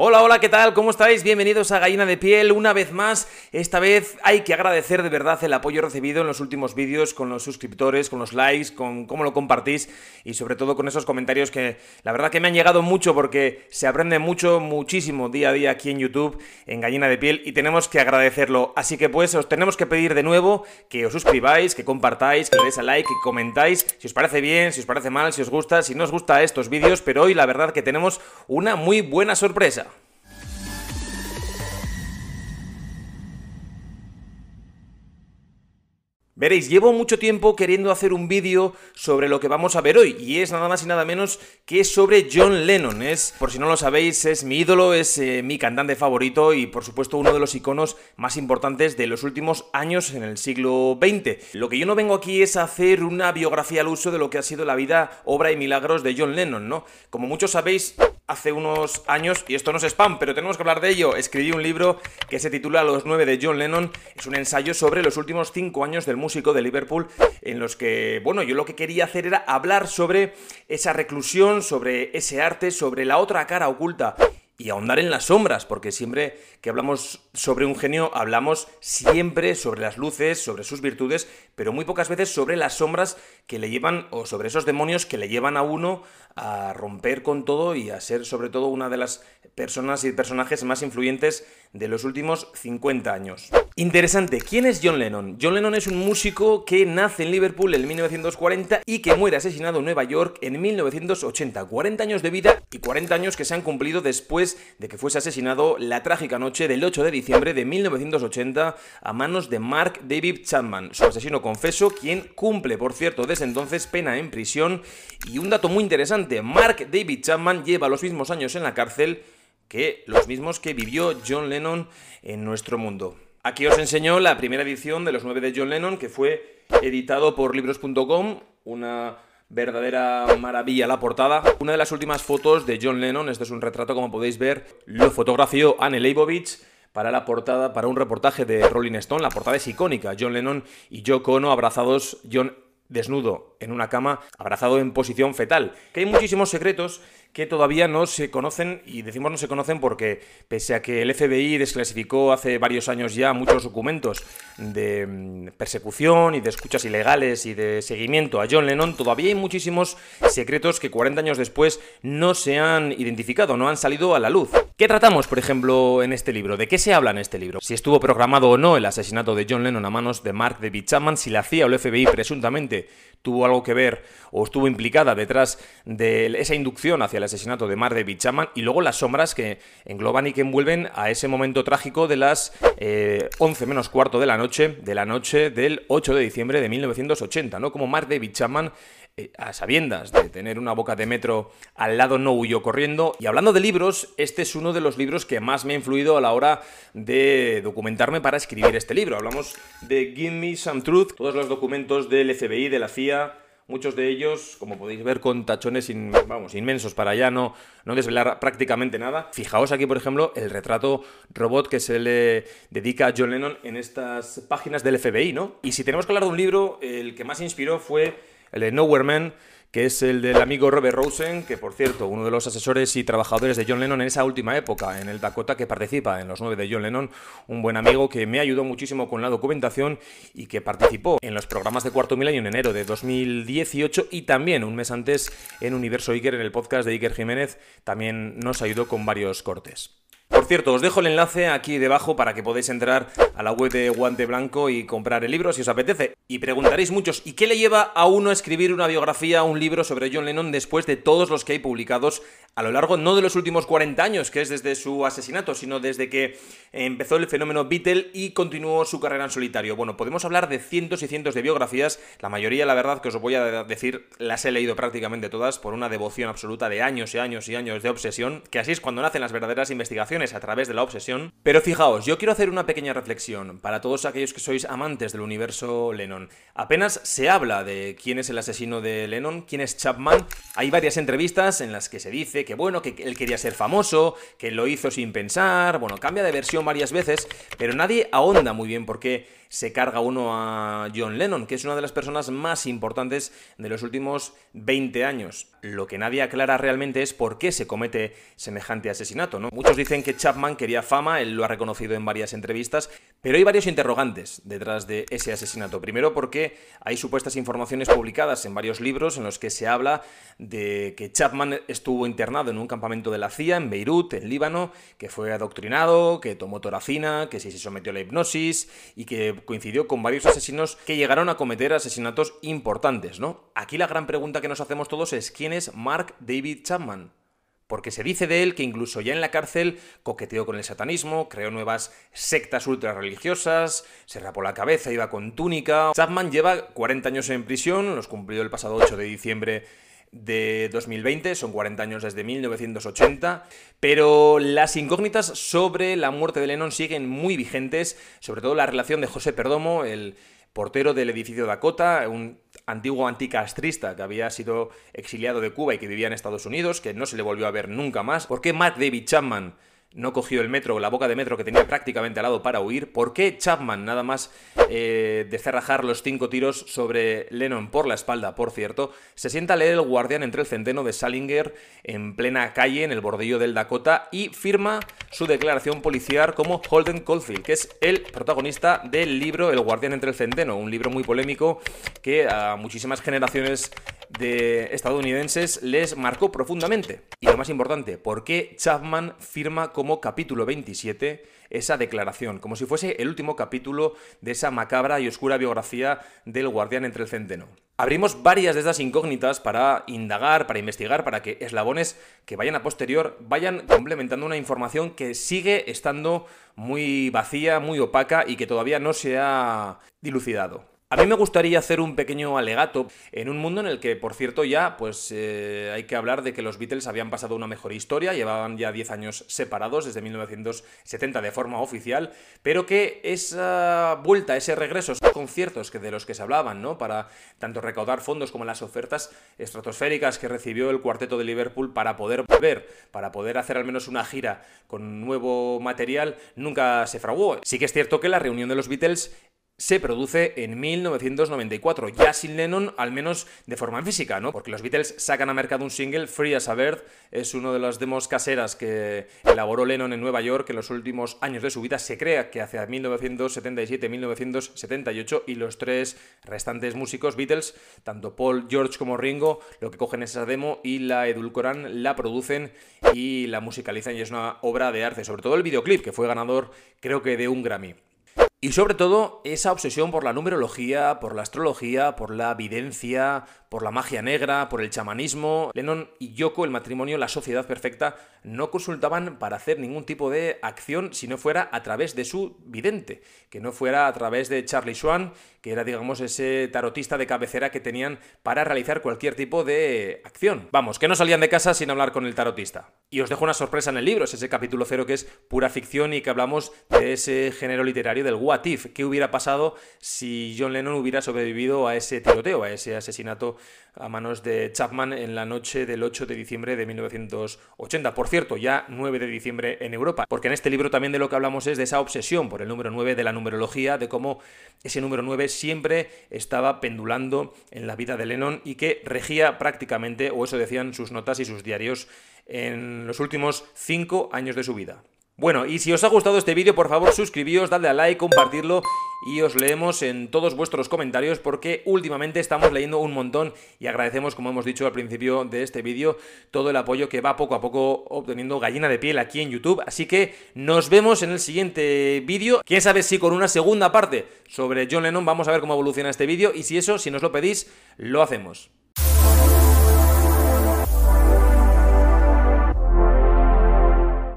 Hola, hola, ¿qué tal? ¿Cómo estáis? Bienvenidos a Gallina de Piel una vez más. Esta vez hay que agradecer de verdad el apoyo recibido en los últimos vídeos con los suscriptores, con los likes, con cómo lo compartís y sobre todo con esos comentarios que la verdad que me han llegado mucho porque se aprende mucho, muchísimo día a día aquí en YouTube, en Gallina de Piel y tenemos que agradecerlo. Así que pues os tenemos que pedir de nuevo que os suscribáis, que compartáis, que le deis a like, que comentáis si os parece bien, si os parece mal, si os gusta, si no os gusta estos vídeos, pero hoy la verdad que tenemos una muy buena sorpresa. Veréis, llevo mucho tiempo queriendo hacer un vídeo sobre lo que vamos a ver hoy, y es nada más y nada menos que sobre John Lennon. Es, por si no lo sabéis, es mi ídolo, es eh, mi cantante favorito y por supuesto uno de los iconos más importantes de los últimos años en el siglo XX. Lo que yo no vengo aquí es hacer una biografía al uso de lo que ha sido la vida, obra y milagros de John Lennon, ¿no? Como muchos sabéis, hace unos años, y esto no es spam, pero tenemos que hablar de ello, escribí un libro que se titula Los nueve de John Lennon. Es un ensayo sobre los últimos cinco años del músico de Liverpool, en los que, bueno, yo lo que quería hacer era hablar sobre esa reclusión, sobre ese arte, sobre la otra cara oculta y ahondar en las sombras, porque siempre que hablamos sobre un genio, hablamos siempre sobre las luces, sobre sus virtudes, pero muy pocas veces sobre las sombras que le llevan, o sobre esos demonios que le llevan a uno a romper con todo y a ser sobre todo una de las personas y personajes más influyentes de los últimos 50 años. Interesante, ¿quién es John Lennon? John Lennon es un músico que nace en Liverpool en 1940 y que muere asesinado en Nueva York en 1980. 40 años de vida y 40 años que se han cumplido después de que fuese asesinado la trágica noche del 8 de diciembre de 1980 a manos de Mark David Chapman, su asesino confeso, quien cumple, por cierto, desde entonces pena en prisión. Y un dato muy interesante, Mark David Chapman lleva los mismos años en la cárcel que los mismos que vivió John Lennon en nuestro mundo. Aquí os enseño la primera edición de Los nueve de John Lennon, que fue editado por libros.com, una verdadera maravilla la portada. Una de las últimas fotos de John Lennon, este es un retrato como podéis ver, lo fotografió Anne Leibovitz para la portada, para un reportaje de Rolling Stone. La portada es icónica, John Lennon y Yoko Ono abrazados, John desnudo en una cama, abrazado en posición fetal. Que hay muchísimos secretos que todavía no se conocen, y decimos no se conocen porque pese a que el FBI desclasificó hace varios años ya muchos documentos de mm, persecución y de escuchas ilegales y de seguimiento a John Lennon, todavía hay muchísimos secretos que 40 años después no se han identificado, no han salido a la luz. ¿Qué tratamos, por ejemplo, en este libro? ¿De qué se habla en este libro? Si estuvo programado o no el asesinato de John Lennon a manos de Mark David Chapman, si la CIA o el FBI presuntamente tuvo algo que ver o estuvo implicada detrás de esa inducción hacia el asesinato de Mar de Bichaman y luego las sombras que engloban y que envuelven a ese momento trágico de las 11 eh, menos cuarto de la noche, de la noche del 8 de diciembre de 1980, ¿no? Como Mar de Bichaman eh, a sabiendas de tener una boca de metro al lado no huyó corriendo. Y hablando de libros, este es uno de los libros que más me ha influido a la hora de documentarme para escribir este libro. Hablamos de Give Me Some Truth, todos los documentos del FBI, de la CIA, muchos de ellos, como podéis ver, con tachones vamos, inmensos para ya no, no desvelar prácticamente nada. Fijaos aquí, por ejemplo, el retrato robot que se le dedica a John Lennon en estas páginas del FBI, ¿no? Y si tenemos que hablar de un libro, el que más inspiró fue el de Nowhere Man, que es el del amigo Robert Rosen, que por cierto, uno de los asesores y trabajadores de John Lennon en esa última época, en el Dakota que participa en los nueve de John Lennon, un buen amigo que me ayudó muchísimo con la documentación y que participó en los programas de Cuarto Milenio en enero de 2018 y también un mes antes en Universo Iker, en el podcast de Iker Jiménez, también nos ayudó con varios cortes. Cierto, os dejo el enlace aquí debajo para que podáis entrar a la web de Guante Blanco y comprar el libro si os apetece. Y preguntaréis muchos, ¿y qué le lleva a uno a escribir una biografía, un libro sobre John Lennon después de todos los que hay publicados a lo largo no de los últimos 40 años, que es desde su asesinato, sino desde que empezó el fenómeno Beatle y continuó su carrera en solitario? Bueno, podemos hablar de cientos y cientos de biografías, la mayoría, la verdad, que os voy a decir, las he leído prácticamente todas por una devoción absoluta de años y años y años de obsesión, que así es cuando nacen las verdaderas investigaciones a través de la obsesión. Pero fijaos, yo quiero hacer una pequeña reflexión para todos aquellos que sois amantes del universo Lennon. Apenas se habla de quién es el asesino de Lennon, quién es Chapman. Hay varias entrevistas en las que se dice que bueno, que él quería ser famoso, que lo hizo sin pensar, bueno, cambia de versión varias veces, pero nadie ahonda muy bien porque se carga uno a John Lennon, que es una de las personas más importantes de los últimos 20 años. Lo que nadie aclara realmente es por qué se comete semejante asesinato. Muchos dicen que Chapman quería fama, él lo ha reconocido en varias entrevistas, pero hay varios interrogantes detrás de ese asesinato. Primero porque hay supuestas informaciones publicadas en varios libros en los que se habla de que Chapman estuvo internado en un campamento de la CIA en Beirut, en Líbano, que fue adoctrinado, que tomó toracina, que se sometió a la hipnosis y que coincidió con varios asesinos que llegaron a cometer asesinatos importantes, ¿no? Aquí la gran pregunta que nos hacemos todos es ¿quién es Mark David Chapman? Porque se dice de él que incluso ya en la cárcel coqueteó con el satanismo, creó nuevas sectas ultra religiosas, se rapó la cabeza, iba con túnica. Chapman lleva 40 años en prisión, los cumplió el pasado 8 de diciembre de 2020, son 40 años desde 1980, pero las incógnitas sobre la muerte de Lennon siguen muy vigentes, sobre todo la relación de José Perdomo, el portero del edificio Dakota, un antiguo anticastrista que había sido exiliado de Cuba y que vivía en Estados Unidos, que no se le volvió a ver nunca más. ¿Por qué Mark David Chapman no cogió el metro, la boca de metro que tenía prácticamente al lado para huir. ¿Por qué Chapman, nada más eh, de cerrajar los cinco tiros sobre Lennon por la espalda, por cierto, se sienta a leer el guardián entre el centeno de Salinger en plena calle, en el bordillo del Dakota, y firma su declaración policial como Holden Caulfield, que es el protagonista del libro El guardián entre el centeno, un libro muy polémico que a muchísimas generaciones de estadounidenses les marcó profundamente. Y lo más importante, ¿por qué Chapman firma como capítulo 27 esa declaración? Como si fuese el último capítulo de esa macabra y oscura biografía del guardián entre el centeno. Abrimos varias de esas incógnitas para indagar, para investigar, para que eslabones que vayan a posterior vayan complementando una información que sigue estando muy vacía, muy opaca y que todavía no se ha dilucidado. A mí me gustaría hacer un pequeño alegato en un mundo en el que, por cierto, ya pues eh, hay que hablar de que los Beatles habían pasado una mejor historia, llevaban ya 10 años separados desde 1970 de forma oficial, pero que esa vuelta, ese regreso, esos conciertos que de los que se hablaban, ¿no? Para tanto recaudar fondos como las ofertas estratosféricas que recibió el cuarteto de Liverpool para poder volver, para poder hacer al menos una gira con nuevo material, nunca se fraguó. Sí que es cierto que la reunión de los Beatles se produce en 1994, ya sin Lennon, al menos de forma física, ¿no? Porque los Beatles sacan a mercado un single, Free as a Bird, es uno de las demos caseras que elaboró Lennon en Nueva York en los últimos años de su vida. Se crea que hacia 1977-1978 y los tres restantes músicos Beatles, tanto Paul, George como Ringo, lo que cogen es esa demo y la edulcoran, la producen y la musicalizan y es una obra de arte, sobre todo el videoclip que fue ganador creo que de un Grammy. Y sobre todo esa obsesión por la numerología, por la astrología, por la evidencia, por la magia negra, por el chamanismo. Lennon y Yoko, el matrimonio, la sociedad perfecta, no consultaban para hacer ningún tipo de acción si no fuera a través de su vidente, que no fuera a través de Charlie Swan, que era, digamos, ese tarotista de cabecera que tenían para realizar cualquier tipo de acción. Vamos, que no salían de casa sin hablar con el tarotista. Y os dejo una sorpresa en el libro, es ese capítulo cero que es pura ficción y que hablamos de ese género literario del what if, qué hubiera pasado si John Lennon hubiera sobrevivido a ese tiroteo, a ese asesinato a manos de Chapman en la noche del 8 de diciembre de 1980. Por cierto, ya 9 de diciembre en Europa, porque en este libro también de lo que hablamos es de esa obsesión por el número 9 de la numerología, de cómo ese número 9 siempre estaba pendulando en la vida de Lennon y que regía prácticamente, o eso decían sus notas y sus diarios, en los últimos 5 años de su vida. Bueno, y si os ha gustado este vídeo, por favor suscribíos, dadle a like, compartirlo y os leemos en todos vuestros comentarios porque últimamente estamos leyendo un montón y agradecemos, como hemos dicho al principio de este vídeo, todo el apoyo que va poco a poco obteniendo gallina de piel aquí en YouTube. Así que nos vemos en el siguiente vídeo. Quién sabe si con una segunda parte sobre John Lennon vamos a ver cómo evoluciona este vídeo y si eso, si nos lo pedís, lo hacemos.